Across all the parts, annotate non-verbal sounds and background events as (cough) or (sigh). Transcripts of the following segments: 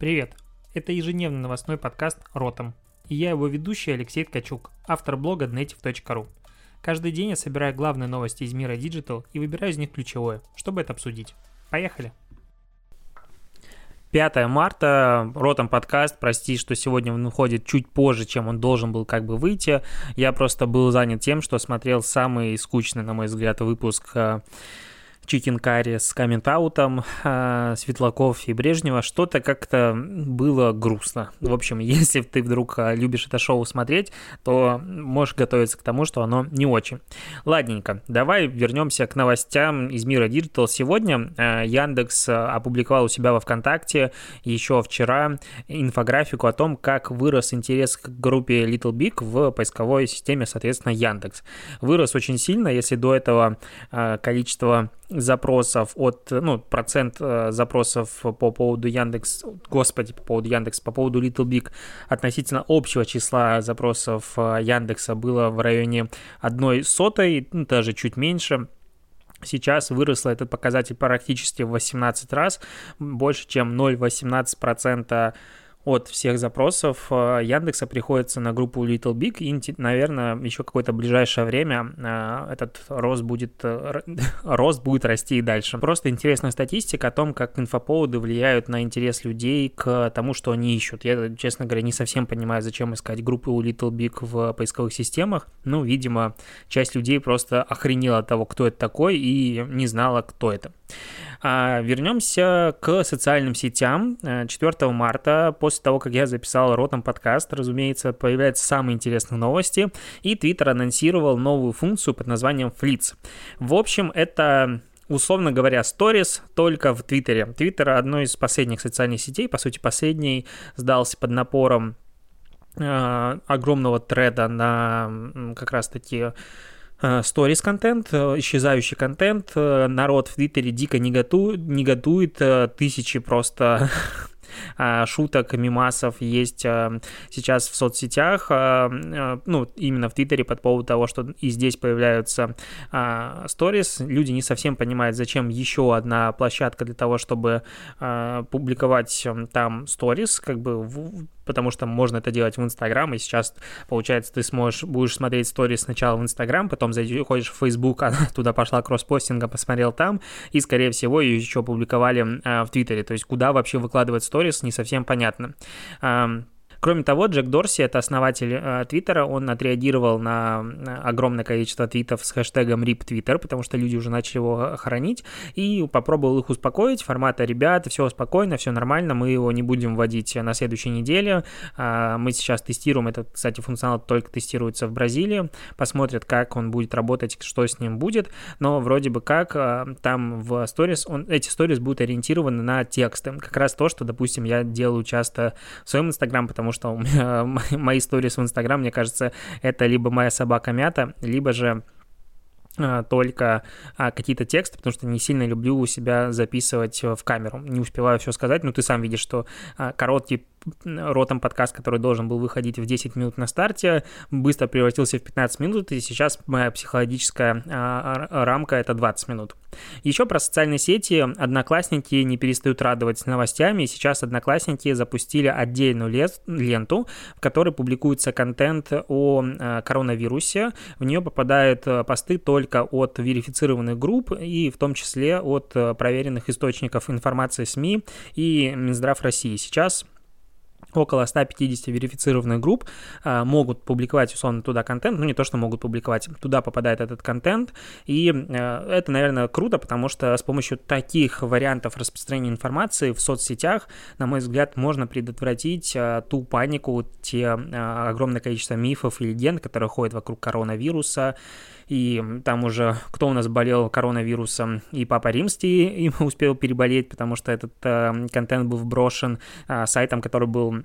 Привет! Это ежедневный новостной подкаст «Ротом». И я его ведущий Алексей Ткачук, автор блога native.ru. Каждый день я собираю главные новости из мира Digital и выбираю из них ключевое, чтобы это обсудить. Поехали! 5 марта, Ротом подкаст, прости, что сегодня он выходит чуть позже, чем он должен был как бы выйти. Я просто был занят тем, что смотрел самый скучный, на мой взгляд, выпуск чикен карри с комментаутом э, Светлаков и Брежнева, что-то как-то было грустно. В общем, (laughs) если ты вдруг а, любишь это шоу смотреть, то можешь готовиться к тому, что оно не очень. Ладненько, давай вернемся к новостям из мира Digital. Сегодня э, Яндекс опубликовал у себя во ВКонтакте еще вчера инфографику о том, как вырос интерес к группе Little Big в поисковой системе, соответственно, Яндекс. Вырос очень сильно, если до этого количество запросов от, ну, процент э, запросов по поводу Яндекс, господи, по поводу Яндекс, по поводу Little Big относительно общего числа запросов э, Яндекса было в районе одной сотой, ну, даже чуть меньше. Сейчас выросло этот показатель практически в 18 раз, больше, чем 0,18% от всех запросов э, Яндекса приходится на группу Little Big, и, наверное, еще какое-то ближайшее время э, этот рост будет, э, (laughs) рост будет расти и дальше. Просто интересная статистика о том, как инфоповоды влияют на интерес людей к тому, что они ищут. Я, честно говоря, не совсем понимаю, зачем искать группы у Little Big в поисковых системах. Ну, видимо, часть людей просто охренела от того, кто это такой, и не знала, кто это. А вернемся к социальным сетям. 4 марта, после того, как я записал ротом подкаст, разумеется, появляются самые интересные новости, и Twitter анонсировал новую функцию под названием Flits. В общем, это условно говоря, сторис только в Твиттере. Твиттер одной из последних социальных сетей, по сути, последний сдался под напором э, огромного треда на как раз-таки сторис контент, э, исчезающий контент, э, народ в Твиттере дико негодует э, тысячи просто (laughs) шуток, мимасов есть а, сейчас в соцсетях, а, ну, именно в Твиттере под поводу того, что и здесь появляются сторис. Люди не совсем понимают, зачем еще одна площадка для того, чтобы публиковать там сторис, как бы потому что можно это делать в Инстаграм, и сейчас, получается, ты сможешь, будешь смотреть сторис сначала в Инстаграм, потом заходишь в Фейсбук, (laughs) она туда пошла кросспостинга, посмотрел там, и, скорее всего, ее еще опубликовали а, в Твиттере, то есть куда вообще выкладывать сторис, не совсем понятно. Кроме того, Джек Дорси, это основатель э, Твиттера, он отреагировал на огромное количество твитов с хэштегом RIP Twitter, потому что люди уже начали его хоронить, и попробовал их успокоить, формата «Ребят, все спокойно, все нормально, мы его не будем вводить на следующей неделе, а, мы сейчас тестируем, этот, кстати, функционал только тестируется в Бразилии, посмотрят, как он будет работать, что с ним будет, но вроде бы как там в сторис, он, эти сторис будут ориентированы на тексты, как раз то, что, допустим, я делаю часто в своем инстаграм, потому потому что у меня (laughs) мои истории в Инстаграм, мне кажется, это либо моя собака мята, либо же а, только а, какие-то тексты, потому что не сильно люблю у себя записывать в камеру. Не успеваю все сказать, но ты сам видишь, что а, короткий ротом подкаст, который должен был выходить в 10 минут на старте, быстро превратился в 15 минут, и сейчас моя психологическая а, рамка это 20 минут. Еще про социальные сети. Одноклассники не перестают радовать новостями, и сейчас Одноклассники запустили отдельную ленту, в которой публикуется контент о а, коронавирусе. В нее попадают а, посты только от верифицированных групп и в том числе от проверенных источников информации СМИ и Минздрав России. Сейчас около 150 верифицированных групп а, могут публиковать, условно, туда контент, ну, не то, что могут публиковать, туда попадает этот контент, и а, это, наверное, круто, потому что с помощью таких вариантов распространения информации в соцсетях, на мой взгляд, можно предотвратить а, ту панику, те а, огромное количество мифов и легенд, которые ходят вокруг коронавируса, и там уже кто у нас болел коронавирусом, и Папа Римский (laughs) им успел переболеть, потому что этот э, контент был вброшен э, сайтом, который был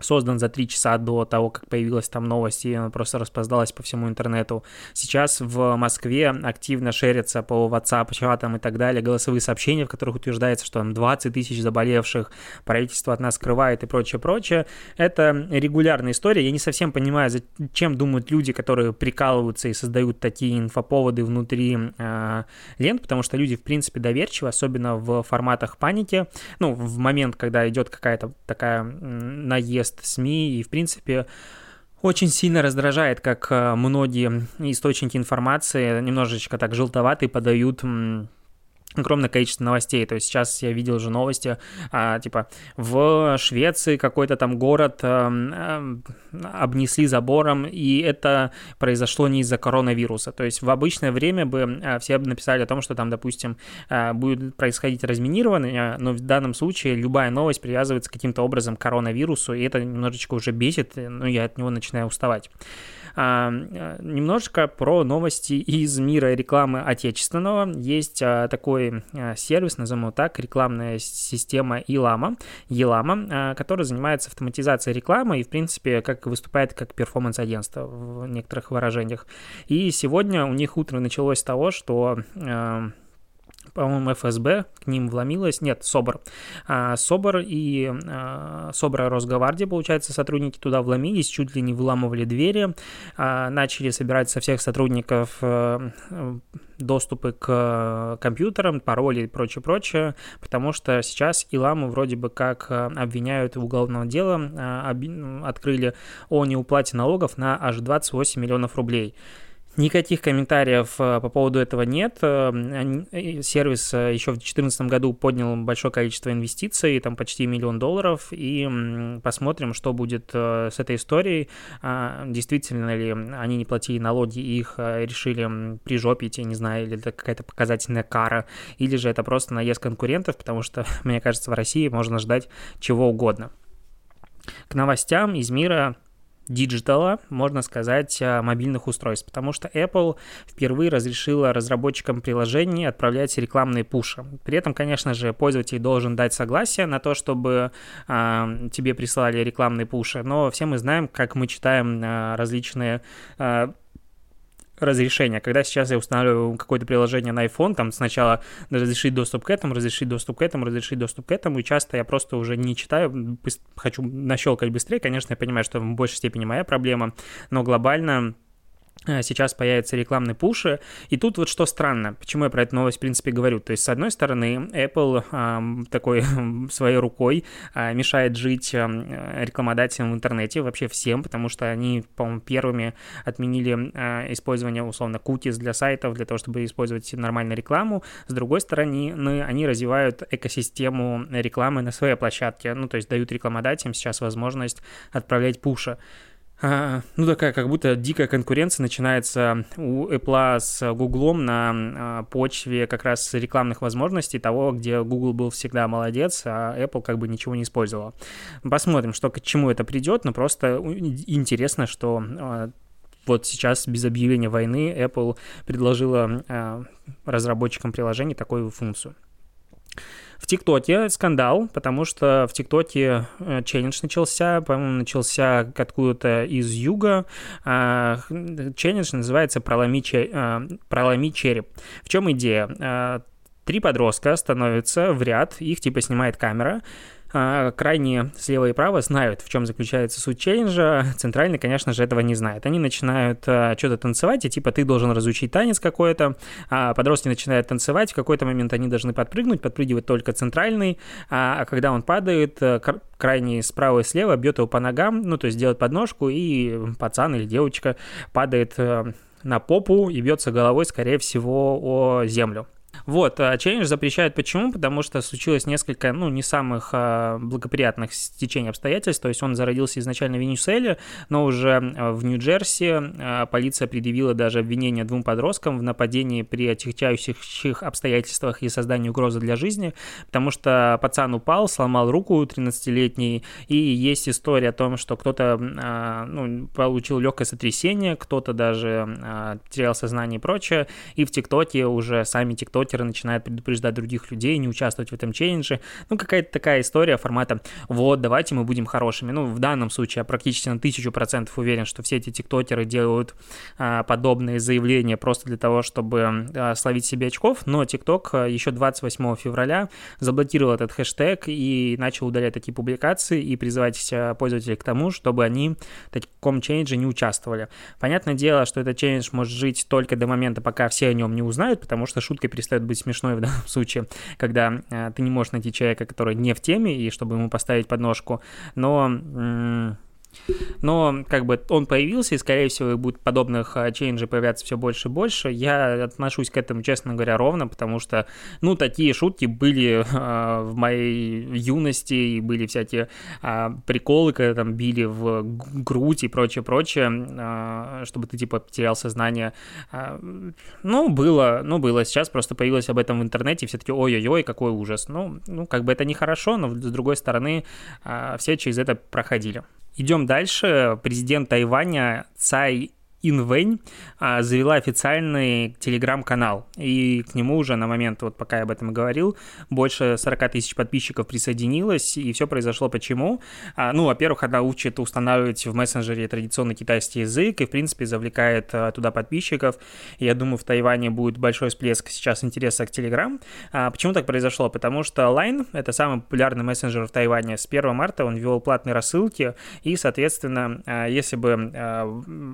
создан за три часа до того, как появилась там новость, и она просто распоздалась по всему интернету. Сейчас в Москве активно шерятся по WhatsApp, чатам и так далее голосовые сообщения, в которых утверждается, что там 20 тысяч заболевших, правительство от нас скрывает и прочее, прочее. Это регулярная история. Я не совсем понимаю, зачем думают люди, которые прикалываются и создают такие инфоповоды внутри э, лент, потому что люди, в принципе, доверчивы, особенно в форматах паники. Ну, в момент, когда идет какая-то такая наезд наезд СМИ и, в принципе, очень сильно раздражает, как э, многие источники информации немножечко так желтоватые подают огромное количество новостей. То есть сейчас я видел уже новости, а, типа в Швеции какой-то там город а, а, обнесли забором, и это произошло не из-за коронавируса. То есть в обычное время бы а, все написали о том, что там, допустим, а, будет происходить разминирование, но в данном случае любая новость привязывается каким-то образом к коронавирусу, и это немножечко уже бесит, ну я от него начинаю уставать. А, немножко про новости из мира рекламы отечественного. Есть а, такой а, сервис, назовем его так, рекламная система Илама, Елама, а, который занимается автоматизацией рекламы и, в принципе, как выступает как перформанс-агентство в некоторых выражениях. И сегодня у них утро началось с того, что а, по-моему, ФСБ к ним вломилась, нет, СОБР. А, СОБР и а, СОБР Росгвардия, получается, сотрудники туда вломились, чуть ли не выламывали двери, а, начали собирать со всех сотрудников а, доступы к компьютерам, пароли и прочее-прочее, потому что сейчас Иламу вроде бы как обвиняют в уголовном деле, открыли о неуплате налогов на аж 28 миллионов рублей. Никаких комментариев э, по поводу этого нет. Э, сервис э, еще в 2014 году поднял большое количество инвестиций, там почти миллион долларов, и посмотрим, что будет с этой историей. А, действительно ли они не платили налоги, и их решили прижопить, я не знаю, или это какая-то показательная кара, или же это просто наезд конкурентов, потому что, (laughs) мне кажется, в России можно ждать чего угодно. К новостям из мира диджитала, можно сказать, э, мобильных устройств, потому что Apple впервые разрешила разработчикам приложений отправлять рекламные пуши. При этом, конечно же, пользователь должен дать согласие на то, чтобы э, тебе присылали рекламные пуши, но все мы знаем, как мы читаем э, различные э, разрешения. Когда сейчас я устанавливаю какое-то приложение на iPhone, там сначала разрешить доступ к этому, разрешить доступ к этому, разрешить доступ к этому, и часто я просто уже не читаю, хочу нащелкать быстрее. Конечно, я понимаю, что в большей степени моя проблема, но глобально сейчас появятся рекламные пуши. И тут вот что странно, почему я про эту новость, в принципе, говорю. То есть, с одной стороны, Apple э, такой (laughs) своей рукой э, мешает жить э, рекламодателям в интернете, вообще всем, потому что они, по-моему, первыми отменили э, использование, условно, cookies для сайтов, для того, чтобы использовать нормальную рекламу. С другой стороны, они развивают экосистему рекламы на своей площадке, ну, то есть дают рекламодателям сейчас возможность отправлять пуши. А, ну, такая как будто дикая конкуренция начинается у Apple с Google на а, почве как раз рекламных возможностей того, где Google был всегда молодец, а Apple как бы ничего не использовала. Посмотрим, что к чему это придет, но просто интересно, что а, вот сейчас без объявления войны Apple предложила разработчикам приложений такую функцию. В ТикТоке скандал, потому что в ТикТоке э, челлендж начался, по-моему, начался откуда-то из юга. А, челлендж называется «Проломи, э, Проломи череп». В чем идея? Э, три подростка становятся в ряд, их типа снимает камера, а, крайние слева и право знают, в чем заключается суть челленджа, центральный, конечно же, этого не знает. Они начинают а, что-то танцевать, и типа ты должен разучить танец какой-то, а подростки начинают танцевать, в какой-то момент они должны подпрыгнуть, подпрыгивает только центральный, а, когда он падает, э, крайний справа и слева бьет его по ногам, ну, то есть делает подножку, и пацан или девочка падает э, на попу и бьется головой, скорее всего, о землю. Вот, а челлендж запрещают почему? Потому что случилось несколько, ну, не самых а, благоприятных стечений обстоятельств. То есть он зародился изначально в Венесуэле, но уже в Нью-Джерси а, полиция предъявила даже обвинение двум подросткам в нападении при отягчающих обстоятельствах и создании угрозы для жизни, потому что пацан упал, сломал руку 13-летний, и есть история о том, что кто-то ну, получил легкое сотрясение, кто-то даже терял сознание и прочее, и в ТикТоке уже сами ТикТок тиктокеры начинают предупреждать других людей, не участвовать в этом челлендже. Ну, какая-то такая история формата «вот, давайте мы будем хорошими». Ну, в данном случае я практически на тысячу процентов уверен, что все эти тиктокеры делают а, подобные заявления просто для того, чтобы а, словить себе очков, но тикток а, еще 28 февраля заблокировал этот хэштег и начал удалять такие публикации и призывать а, пользователей к тому, чтобы они в таком челлендже не участвовали. Понятное дело, что этот челлендж может жить только до момента, пока все о нем не узнают, потому что шутка перестает быть смешной в данном случае, когда э, ты не можешь найти человека, который не в теме, и чтобы ему поставить подножку. Но но как бы он появился, и, скорее всего, будет подобных а, челленджей появляться все больше и больше. Я отношусь к этому, честно говоря, ровно, потому что, ну, такие шутки были э, (laughs) в моей юности, и были всякие э, приколы, когда там били в грудь и прочее, прочее, э, чтобы ты, типа, потерял сознание. Э, ну, было, ну, было. Сейчас просто появилось об этом в интернете, все таки ой-ой-ой, какой ужас. Ну, ну, как бы это нехорошо, но, с другой стороны, э, все через это проходили. Идем дальше. Президент Тайваня Цай Инвэнь а, завела официальный телеграм-канал, и к нему уже на момент, вот пока я об этом говорил, больше 40 тысяч подписчиков присоединилось, и все произошло почему? А, ну, во-первых, она учит устанавливать в мессенджере традиционный китайский язык, и, в принципе, завлекает а, туда подписчиков, я думаю, в Тайване будет большой всплеск сейчас интереса к. А, почему так произошло? Потому что Line — это самый популярный мессенджер в Тайване. С 1 марта он ввел платные рассылки, и, соответственно, если бы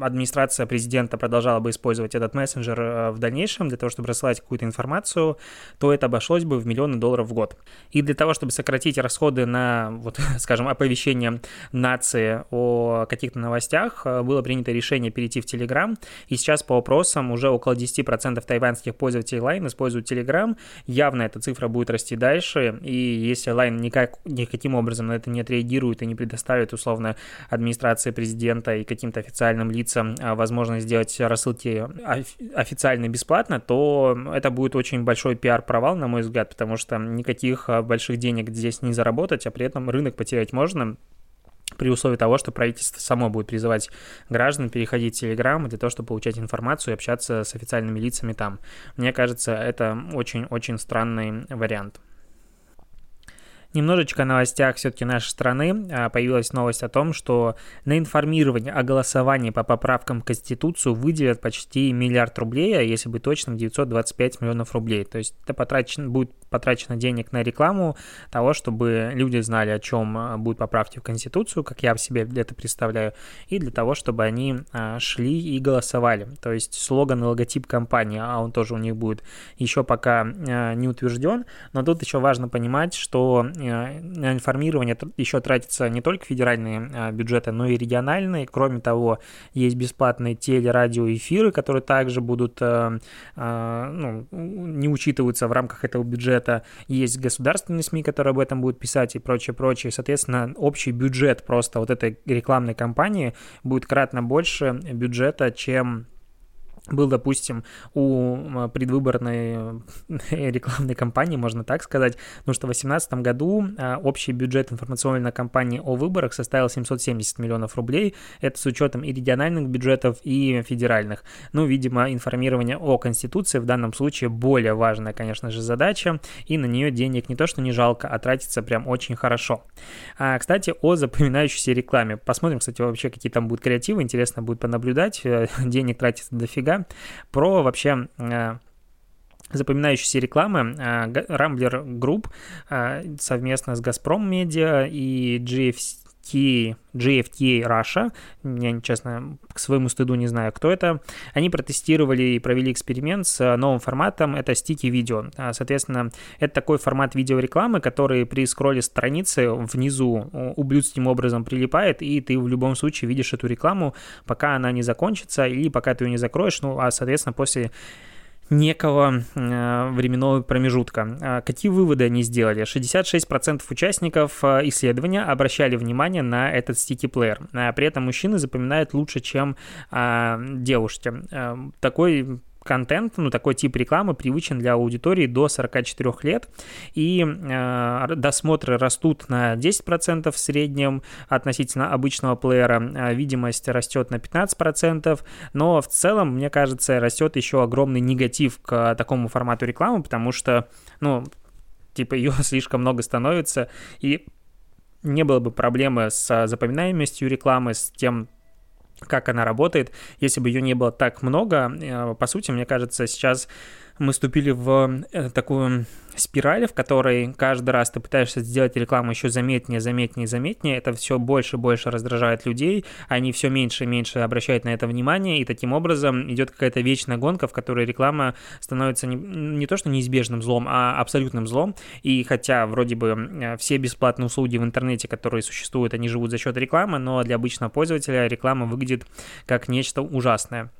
администрация администрация президента продолжала бы использовать этот мессенджер э, в дальнейшем для того, чтобы рассылать какую-то информацию, то это обошлось бы в миллионы долларов в год. И для того, чтобы сократить расходы на, вот, (laughs) скажем, оповещение нации о каких-то новостях, э, было принято решение перейти в Telegram. И сейчас по опросам уже около 10% тайваньских пользователей Line используют Telegram. Явно эта цифра будет расти дальше. И если Line никак, никаким образом на это не отреагирует и не предоставит условно администрации президента и каким-то официальным лицам возможность возможность сделать рассылки официально бесплатно, то это будет очень большой пиар-провал, на мой взгляд, потому что никаких а, больших денег здесь не заработать, а при этом рынок потерять можно, при условии того, что правительство само будет призывать граждан переходить в Telegram для того, чтобы получать информацию и общаться с официальными лицами там. Мне кажется, это очень-очень странный вариант. Немножечко о новостях все-таки нашей страны. А, появилась новость о том, что на информирование о голосовании по поправкам в Конституцию выделят почти миллиард рублей, а если быть точным, 925 миллионов рублей. То есть это потрачено, будет потрачено денег на рекламу того, чтобы люди знали, о чем а, будут поправки в Конституцию, как я себе это представляю, и для того, чтобы они а, шли и голосовали. То есть слоган и логотип компании, а он тоже у них будет еще пока не утвержден, но тут еще важно понимать, что на информирование еще тратятся не только федеральные а, бюджеты, но и региональные. Кроме того, есть бесплатные телерадиоэфиры, которые также будут, э, а, ну, не учитываются в рамках этого бюджета. Есть государственные СМИ, которые об этом будут писать и прочее, прочее. Соответственно, общий бюджет просто вот этой рекламной кампании будет кратно больше бюджета, чем был, допустим, у предвыборной э, (laughs) рекламной кампании, можно так сказать, потому что в 2018 году а, общий бюджет информационной кампании о выборах составил 770 миллионов рублей. Это с учетом и региональных бюджетов, и федеральных. Ну, видимо, информирование о Конституции в данном случае более важная, конечно же, задача, и на нее денег не то, что не жалко, а тратится прям очень хорошо. А, кстати, о запоминающейся рекламе. Посмотрим, кстати, вообще, какие там будут креативы, интересно будет понаблюдать. Э, (laughs) денег тратится дофига, про вообще э, запоминающиеся рекламы. Рамблер Групп совместно с Газпром Медиа и GFC GFT, GFTA Russia, я, честно, к своему стыду не знаю, кто это, они протестировали и провели эксперимент с новым форматом, это sticky video. А, соответственно, это такой формат видеорекламы, который при скролле страницы внизу ублюдским образом прилипает, и ты в любом случае видишь эту рекламу, пока она не закончится, или пока ты ее не закроешь, ну, а, соответственно, после некого э, временного промежутка. А какие выводы они сделали? 66% участников э, исследования обращали внимание на этот стики-плеер. А при этом мужчины запоминают лучше, чем э, девушки. Такой контент, ну, такой тип рекламы привычен для аудитории до 44 лет, и э, досмотры растут на 10% в среднем относительно обычного плеера, э, видимость растет на 15%, но в целом, мне кажется, растет еще огромный негатив к такому формату рекламы, потому что, ну, типа ее (laughs) слишком много становится, и не было бы проблемы с запоминаемостью рекламы, с тем, как она работает, если бы ее не было так много. Э, по сути, мне кажется, сейчас мы вступили в э, такую спираль, в которой каждый раз ты пытаешься сделать рекламу еще заметнее, заметнее, заметнее, это все больше и больше раздражает людей, они все меньше и меньше обращают на это внимание, и таким образом идет какая-то вечная гонка, в которой реклама становится не, не то что неизбежным злом, а абсолютным злом, и хотя вроде бы э, все бесплатные услуги в интернете, которые существуют, они живут за счет рекламы, но для обычного пользователя реклама выглядит как нечто ужасное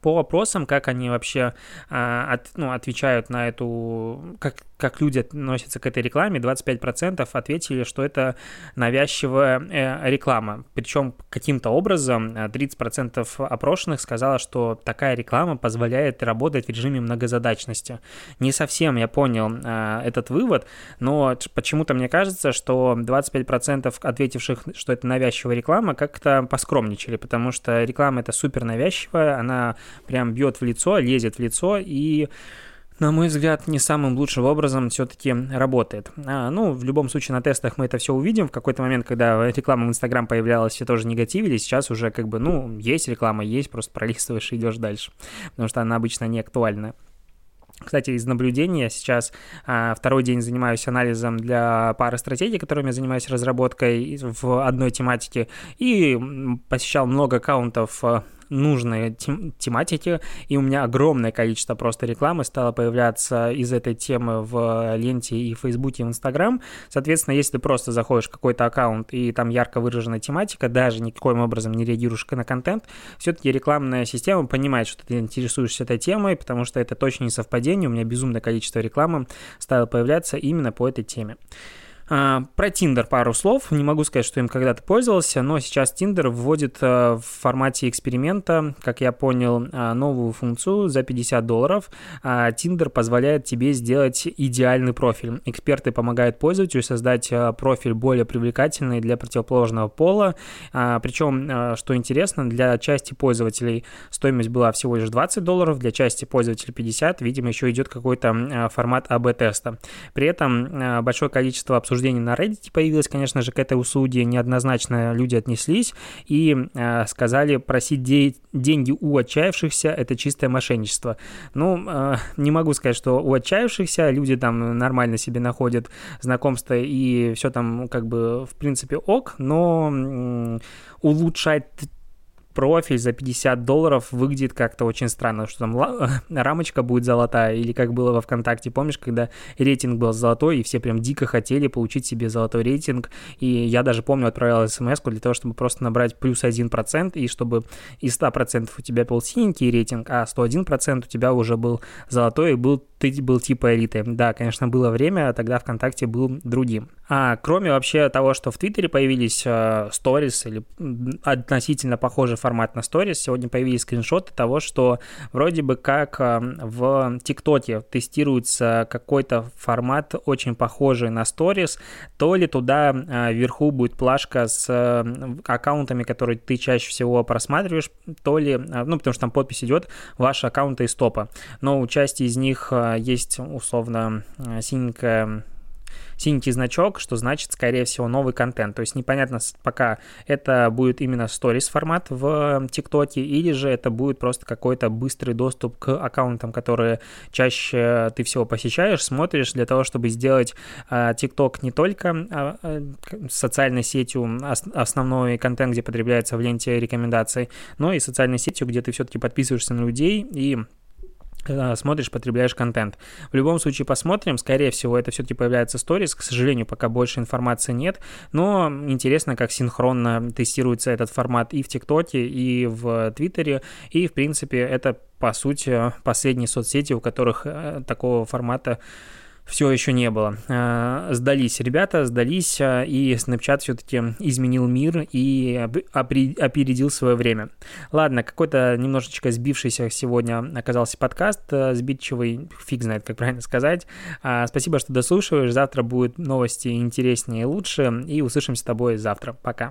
по вопросам, как они вообще а, от, ну, отвечают на эту, как, как люди относятся к этой рекламе, 25% ответили, что это навязчивая э, реклама. Причем каким-то образом 30% э, опрошенных сказала, что такая реклама позволяет работать в режиме многозадачности. Не совсем я понял э, этот вывод, но почему-то мне кажется, что 25% ответивших, что это навязчивая реклама, как-то поскромничали, потому что реклама это супер навязчивая, она прям бьет в лицо, лезет в лицо и на мой взгляд, не самым лучшим образом все-таки работает. А, ну, в любом случае, на тестах мы это все увидим. В какой-то момент, когда реклама в Инстаграм появлялась, все тоже негативили. Сейчас уже как бы, ну, есть реклама, есть, просто пролистываешь и идешь дальше. Потому что она обычно не актуальна. Кстати, из наблюдения сейчас а, второй день занимаюсь анализом для пары стратегий, которыми я занимаюсь разработкой в одной тематике, и посещал много аккаунтов а, нужной тем- тематики, и у меня огромное количество просто рекламы стало появляться из этой темы в ленте и в Фейсбуке, и в Инстаграм. Соответственно, если ты просто заходишь в какой-то аккаунт, и там ярко выраженная тематика, даже никаким образом не реагируешь на контент, все-таки рекламная система понимает, что ты интересуешься этой темой, потому что это точно не совпадение, у меня безумное количество рекламы стало появляться именно по этой теме. А, про Tinder пару слов. Не могу сказать, что им когда-то пользовался, но сейчас Tinder вводит а, в формате эксперимента, как я понял, а, новую функцию за 50 долларов. Tinder позволяет тебе сделать идеальный профиль. Эксперты помогают пользователю создать профиль более привлекательный для противоположного пола. Причем, что интересно, для части пользователей стоимость была всего лишь 20 долларов, для части пользователей 50. Видимо, еще идет какой-то формат АБ-теста. При этом большое количество обсуждений обсуждений на Reddit появилось, конечно же, к этой услуге. Неоднозначно люди отнеслись и э, сказали, просить де- деньги у отчаявшихся – это чистое мошенничество. Ну, э, не могу сказать, что у отчаявшихся люди там нормально себе находят знакомства и все там как бы в принципе ок, но э, улучшать профиль за 50 долларов выглядит как-то очень странно, что там (laughs) рамочка будет золотая, или как было во ВКонтакте, помнишь, когда рейтинг был золотой, и все прям дико хотели получить себе золотой рейтинг, и я даже помню, отправлял смс для того, чтобы просто набрать плюс 1%, и чтобы из 100% у тебя был синенький рейтинг, а 101% у тебя уже был золотой, и был, ты был типа элиты. Да, конечно, было время, тогда ВКонтакте был другим. А кроме вообще того, что в Твиттере появились сторис э, или относительно похожий формат на сторис, сегодня появились скриншоты того, что вроде бы как э, в ТикТоке тестируется какой-то формат очень похожий на сторис, то ли туда э, вверху будет плашка с э, аккаунтами, которые ты чаще всего просматриваешь, то ли, э, ну, потому что там подпись идет, ваши аккаунты из топа. Но у части из них э, есть условно э, синенькая синенький значок, что значит, скорее всего, новый контент. То есть непонятно пока это будет именно stories формат в ТикТоке или же это будет просто какой-то быстрый доступ к аккаунтам, которые чаще ты всего посещаешь, смотришь для того, чтобы сделать а, ТикТок не только а, а, социальной сетью, основной контент, где потребляется в ленте рекомендаций, но и социальной сетью, где ты все-таки подписываешься на людей и смотришь, потребляешь контент. В любом случае посмотрим, скорее всего, это все-таки появляется сторис, к сожалению, пока больше информации нет, но интересно, как синхронно тестируется этот формат и в ТикТоке, и в Твиттере, и, в принципе, это, по сути, последние соцсети, у которых э, такого формата все еще не было. Э, сдались ребята, сдались, э, и Snapchat все-таки изменил мир и опередил свое время. Ладно, какой-то немножечко сбившийся сегодня оказался подкаст, э, сбитчивый, фиг знает, как правильно сказать. Спасибо, что дослушиваешь. Завтра будут новости интереснее и лучше, и услышимся с тобой завтра. Пока.